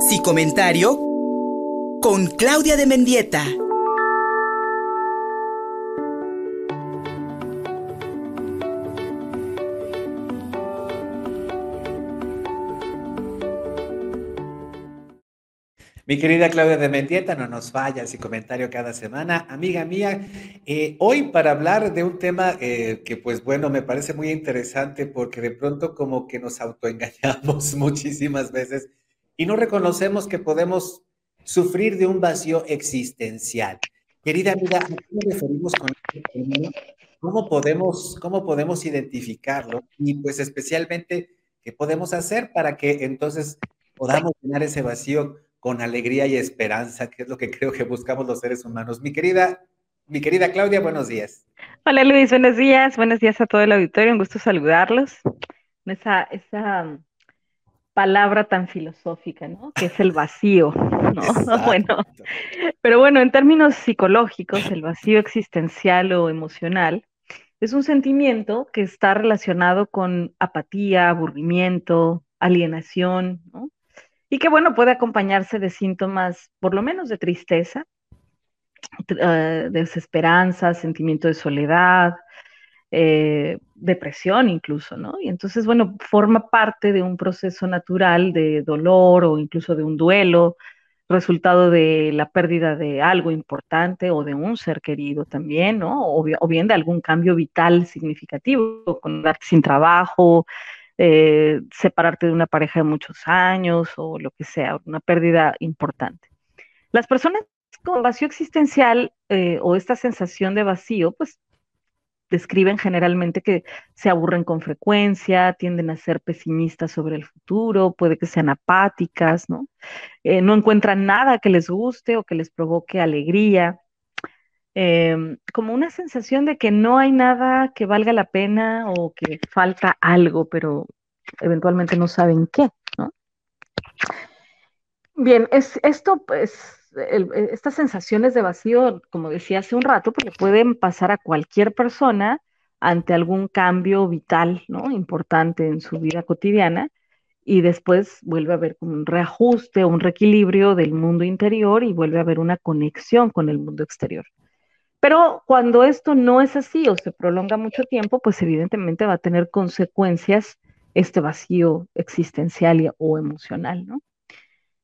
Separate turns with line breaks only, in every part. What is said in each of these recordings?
Si comentario con Claudia de Mendieta.
Mi querida Claudia de Mendieta, no nos fallas y comentario cada semana. Amiga mía, eh, hoy para hablar de un tema eh, que pues bueno, me parece muy interesante porque de pronto como que nos autoengañamos muchísimas veces y no reconocemos que podemos sufrir de un vacío existencial. Querida amiga, ¿a qué nos referimos con esto? ¿Cómo podemos, ¿Cómo podemos identificarlo? Y pues especialmente, ¿qué podemos hacer para que entonces podamos llenar ese vacío? con alegría y esperanza, que es lo que creo que buscamos los seres humanos. Mi querida, mi querida Claudia, buenos días.
Hola Luis, buenos días, buenos días a todo el auditorio, un gusto saludarlos. Esa, esa palabra tan filosófica, ¿no? Que es el vacío, ¿no? Bueno, pero bueno, en términos psicológicos, el vacío existencial o emocional es un sentimiento que está relacionado con apatía, aburrimiento, alienación, ¿no? y que bueno, puede acompañarse de síntomas por lo menos de tristeza, uh, desesperanza, sentimiento de soledad, eh, depresión incluso, ¿no? Y entonces, bueno, forma parte de un proceso natural de dolor o incluso de un duelo, resultado de la pérdida de algo importante o de un ser querido también, ¿no? O, bien de algún cambio vital significativo, con sin trabajo, eh, separarte de una pareja de muchos años o lo que sea, una pérdida importante. Las personas con vacío existencial eh, o esta sensación de vacío, pues describen generalmente que se aburren con frecuencia, tienden a ser pesimistas sobre el futuro, puede que sean apáticas, ¿no? Eh, no encuentran nada que les guste o que les provoque alegría. Em, como una sensación de que no hay nada que valga la pena o que falta algo, pero eventualmente no saben qué, ¿no? Bien, es, esto, pues, estas sensaciones de vacío, como decía hace un rato, pues pueden pasar a cualquier persona ante algún cambio vital, ¿no? Importante en su vida cotidiana y después vuelve a haber un reajuste, un reequilibrio del mundo interior y vuelve a haber una conexión con el mundo exterior. Pero cuando esto no es así o se prolonga mucho tiempo, pues evidentemente va a tener consecuencias este vacío existencial o emocional, ¿no?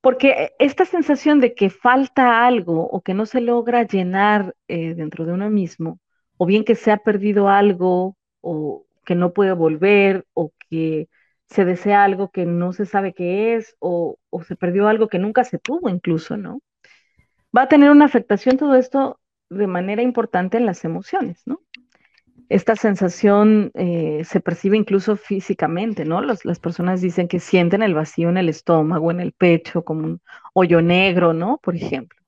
Porque esta sensación de que falta algo o que no se logra llenar eh, dentro de uno mismo, o bien que se ha perdido algo o que no puede volver o que se desea algo que no se sabe qué es o, o se perdió algo que nunca se tuvo incluso, ¿no? Va a tener una afectación todo esto de manera importante en las emociones, ¿no? Esta sensación eh, se percibe incluso físicamente, ¿no? las personas dicen que sienten el vacío en el estómago, en el pecho, como un hoyo negro, ¿no? Por ejemplo.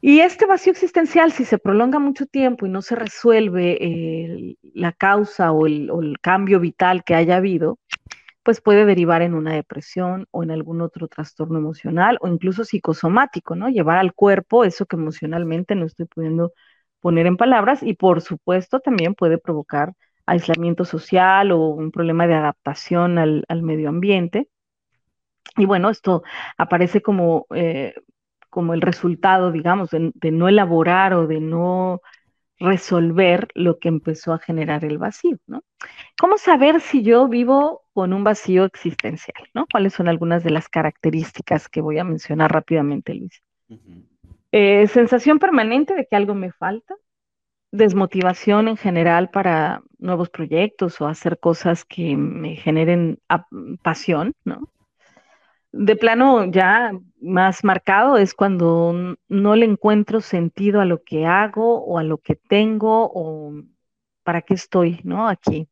Y este vacío existencial, si se prolonga mucho tiempo y no se resuelve la causa o el, o el cambio vital que haya habido, pues puede derivar en una depresión o en algún otro trastorno emocional o incluso psicosomático, ¿no? Llevar al cuerpo eso que emocionalmente no estoy pudiendo poner en palabras y por supuesto también puede provocar aislamiento social o un problema de adaptación al, medio ambiente. Y bueno, esto aparece como, eh, como el resultado, digamos, de, no elaborar o de no resolver lo que empezó a generar el vacío, ¿no? ¿Cómo saber si yo vivo con un vacío existencial. ¿Cuáles son algunas de las características que voy a mencionar rápidamente, Luis? Eh, sensación permanente de que algo me falta, desmotivación en general para nuevos proyectos o hacer cosas que me generen pasión, ¿no? De plano ya más marcado es cuando no le encuentro sentido a lo que hago o a lo que tengo o para qué estoy, ¿no? Aquí.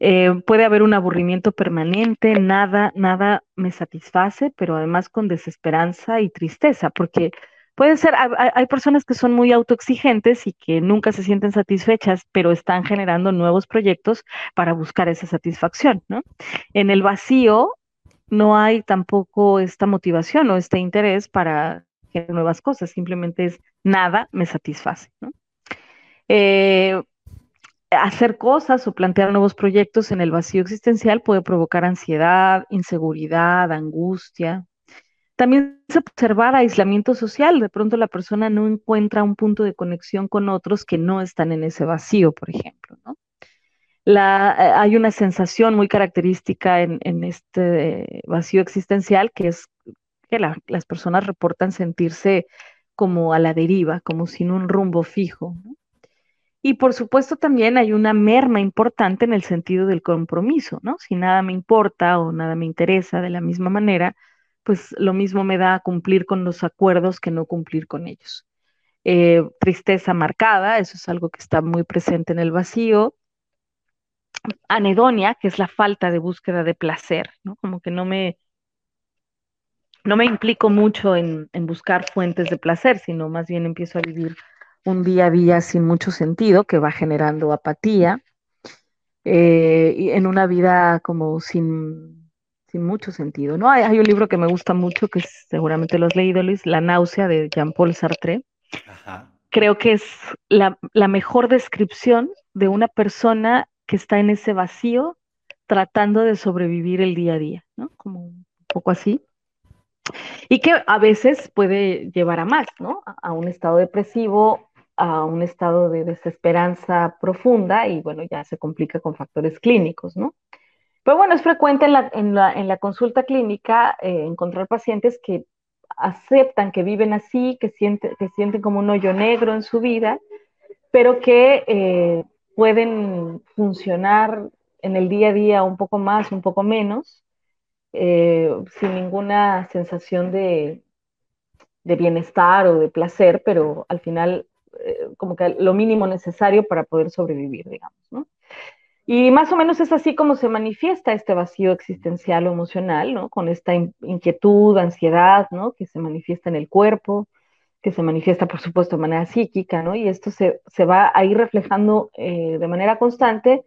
Eh, puede haber un aburrimiento permanente, nada, nada me satisface, pero además con desesperanza y tristeza, porque puede ser, hay, personas que son muy autoexigentes y que nunca se sienten satisfechas, pero están generando nuevos proyectos para buscar esa satisfacción, ¿no? En el vacío no hay tampoco esta motivación o este interés para generar nuevas cosas, simplemente es nada me satisface, ¿no? Eh, hacer cosas o plantear nuevos proyectos en el vacío existencial puede provocar ansiedad, inseguridad, angustia. También se observar aislamiento social. De pronto la persona no encuentra un punto de conexión con otros que no están en ese vacío, por ejemplo. ¿no? Eh, hay una sensación muy característica en, este vacío existencial que es que las personas reportan sentirse como a la deriva, como sin un rumbo fijo. Y por supuesto también hay una merma importante en el sentido del compromiso, ¿no? Si nada me importa o nada me interesa de la misma manera, pues lo mismo me da cumplir con los acuerdos que no cumplir con ellos. Eh, tristeza marcada, eso es algo que está muy presente en el vacío. Anedonia, que es la falta de búsqueda de placer, ¿no? Como que no me, no me implico mucho en, buscar fuentes de placer, sino más bien empiezo a vivir un día a día sin mucho sentido, que va generando apatía, eh, y en una vida como sin, sin mucho sentido. ¿no? Hay, un libro que me gusta mucho, que seguramente lo has leído, Luis, La náusea de Jean-Paul Sartre. Creo que es la, la mejor descripción de una persona que está en ese vacío tratando de sobrevivir el día a día, ¿no? Como un poco así. Y que a veces puede llevar a más, ¿no? A un estado depresivo, a un estado de desesperanza profunda y bueno, ya se complica con factores clínicos, ¿no? Pero bueno, es frecuente en la, consulta clínica eh, encontrar pacientes que aceptan que viven así, que, sienten como un hoyo negro en su vida, pero que eh, pueden funcionar en el día a día un poco más, un poco menos, eh, sin ninguna sensación de, bienestar o de placer, pero al final como que lo mínimo necesario para poder sobrevivir, digamos, ¿no? Y más o menos es así como se manifiesta este vacío existencial o emocional, ¿no? Con esta inquietud, ansiedad, ¿no? Que se manifiesta en el cuerpo, que se manifiesta, por supuesto, de manera psíquica, ¿no? Y esto se, va a ir reflejando eh, de manera constante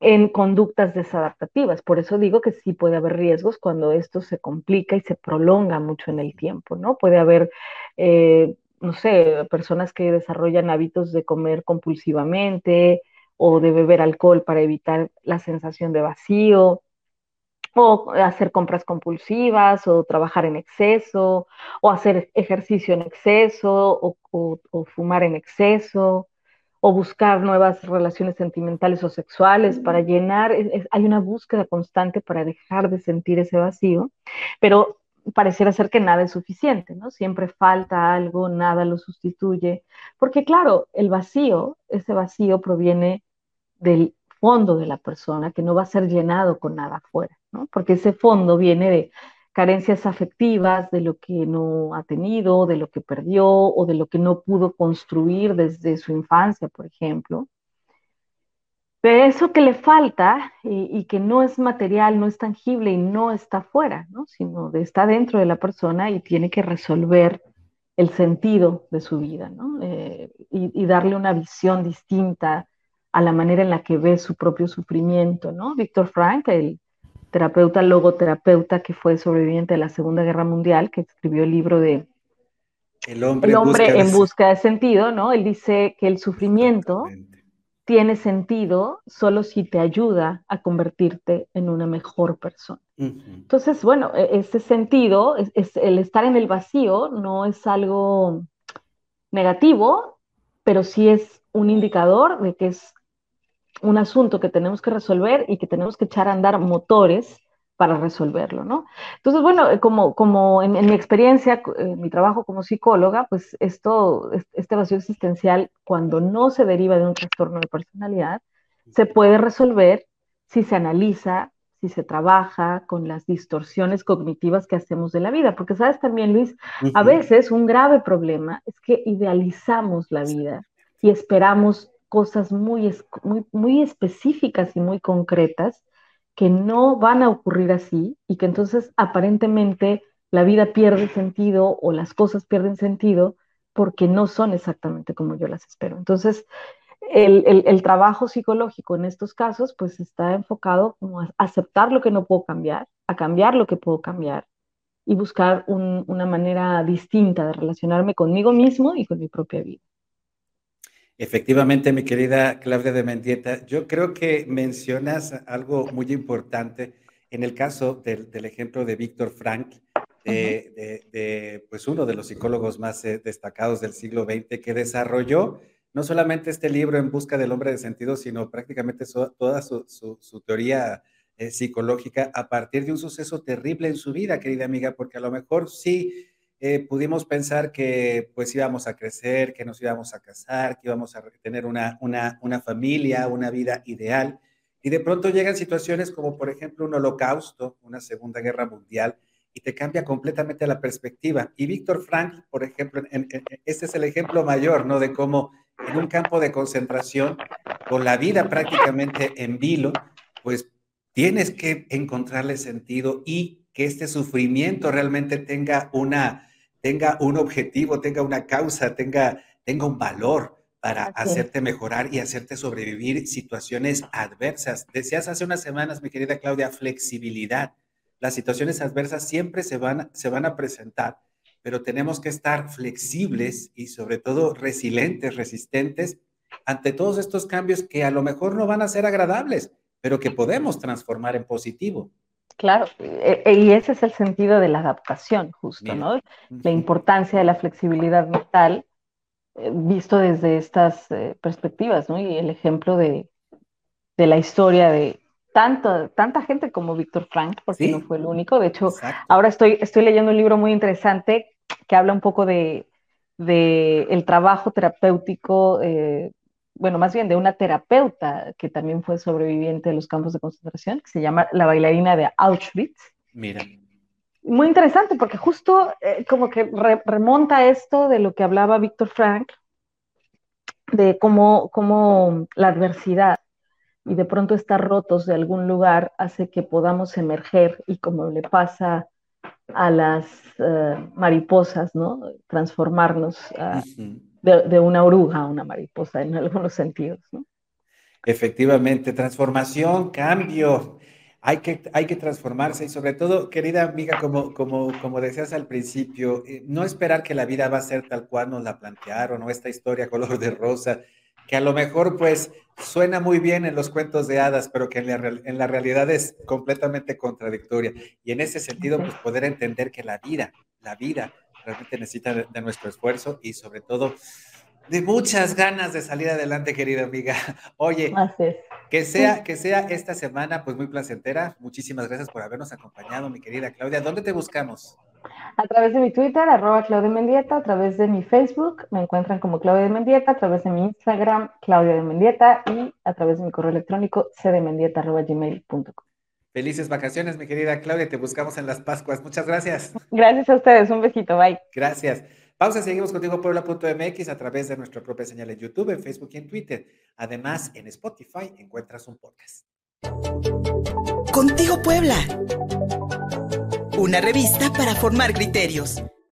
en conductas desadaptativas. Por eso digo que sí puede haber riesgos cuando esto se complica y se prolonga mucho en el tiempo, ¿no? Puede haber, eh, no sé, personas que desarrollan hábitos de comer compulsivamente o de beber alcohol para evitar la sensación de vacío, o hacer compras compulsivas, o trabajar en exceso, o hacer ejercicio en exceso, o, fumar en exceso, o buscar nuevas relaciones sentimentales o sexuales para llenar, hay una búsqueda constante para dejar de sentir ese vacío, pero pareciera ser que nada es suficiente, ¿no? Siempre falta algo, nada lo sustituye, porque claro, el vacío, ese vacío proviene del fondo de la persona, que no va a ser llenado con nada afuera, ¿no? Porque ese fondo viene de carencias afectivas, de lo que no ha tenido, de lo que perdió o de lo que no pudo construir desde su infancia, por ejemplo. De eso que le falta y, que no es material, no es tangible y no está fuera, ¿no? sino de, está dentro de la persona y tiene que resolver el sentido de su vida ¿no? Eh, y, y, darle una visión distinta a la manera en la que ve su propio sufrimiento, ¿no? Víctor Frank, el terapeuta logoterapeuta que fue sobreviviente de la Segunda Guerra Mundial, que escribió el libro de
El hombre,
en, busca de... sentido, ¿no? Él dice que el sufrimiento tiene sentido solo si te ayuda a convertirte en una mejor persona. Entonces, bueno, e, ese sentido, es, el estar en el vacío no es algo negativo, pero sí es un indicador de que es un asunto que tenemos que resolver y que tenemos que echar a andar motores para resolverlo, ¿no? Entonces, bueno, eh, como, como en, mi experiencia, en mi trabajo como psicóloga, pues esto, este vacío existencial, cuando no se deriva de un trastorno de personalidad, se puede resolver si se analiza, si se trabaja con las distorsiones cognitivas que hacemos de la vida. Porque sabes también, Luis, a veces un grave problema es que idealizamos la vida y esperamos cosas muy, muy, muy específicas y muy concretas que no van a ocurrir así y que entonces aparentemente la vida pierde sentido o las cosas pierden sentido porque no son exactamente como yo las espero. Entonces, el, trabajo psicológico en estos casos pues está enfocado como a aceptar lo que no puedo cambiar, a cambiar lo que puedo cambiar y buscar una manera distinta de relacionarme conmigo mismo y con mi propia vida.
Efectivamente, mi querida Claudia de Mendieta, yo creo que mencionas algo muy importante en el caso del, ejemplo de Víctor Frank, de, pues uno de los psicólogos más eh, destacados del siglo XX que desarrolló no solamente este libro en busca del hombre de sentido, sino prácticamente toda su, teoría eh, psicológica a partir de un suceso terrible en su vida, querida amiga, porque a lo mejor sí eh, pudimos pensar que pues íbamos a crecer, que nos íbamos a casar, que íbamos a tener una, una, una familia, una vida ideal. Y de pronto llegan situaciones como, por ejemplo, un holocausto, una segunda guerra mundial, y te cambia completamente la perspectiva. Y Víctor Frank, por ejemplo, este es el ejemplo mayor, ¿no? De cómo en un campo de concentración, con la vida prácticamente en vilo, pues tienes que encontrarle sentido y que este sufrimiento realmente tenga una, tenga un objetivo, tenga una causa, tenga, tenga un valor para hacerte mejorar y hacerte sobrevivir situaciones adversas. Decías hace unas semanas, mi querida Claudia, flexibilidad las situaciones adversas siempre se van, se van a presentar, pero tenemos que estar flexibles y sobre todo resilientes, resistentes ante todos estos cambios que a lo mejor no van a ser agradables, pero que podemos transformar en positivo.
Claro, e, e, y ese es el sentido de la adaptación, justo, ¿no? La importancia de la flexibilidad mental eh, visto desde estas eh, perspectivas, ¿no? Y el ejemplo de, de la historia de, tanto, tanta gente como Víctor Frank, porque no fue el único. De hecho, ahora estoy, estoy leyendo un libro muy interesante que habla un poco de, el trabajo terapéutico, eh, bueno, más bien de una terapeuta que también fue sobreviviente de los campos de concentración, que se llama La bailarina de Auschwitz.
Mira.
Muy interesante porque justo eh, como que remonta esto de lo que hablaba Víctor Frank, de cómo, cómo la adversidad y de pronto estar rotos de algún lugar hace que podamos emerger y como le pasa a las eh, mariposas, ¿no? Transformarnos de, una oruga a una mariposa en algunos sentidos, ¿no?
Efectivamente, transformación, cambio. Hay que, hay que transformarse y sobre todo, querida amiga, como, como, como decías al principio, eh, no esperar que la vida va a ser tal cual nos la plantearon o esta historia color de rosa, que a lo mejor pues suena muy bien en los cuentos de hadas, pero que en la, realidad es completamente contradictoria. Y en ese sentido, pues poder entender que la vida, la vida realmente necesita de, nuestro esfuerzo y sobre todo de muchas ganas de salir adelante, querida amiga. Oye, que sea, que sea esta semana pues muy placentera. Muchísimas gracias por habernos acompañado, mi querida Claudia. ¿Dónde te buscamos?
A través de mi Twitter, arroba Claudia Mendieta, a través de mi Facebook, me encuentran como Claudia de Mendieta, a través de mi Instagram, Claudia de Mendieta, y a través de mi correo electrónico, cdmendieta.gmail.com.
Felices vacaciones, mi querida Claudia, te buscamos en las Pascuas. Muchas gracias.
Gracias a ustedes, un besito, bye.
Gracias. Pausa, seguimos contigo Puebla.mx a través de nuestra propia señal en YouTube, en Facebook y en Twitter. Además, en Spotify encuentras un podcast.
Contigo Puebla una revista para formar criterios.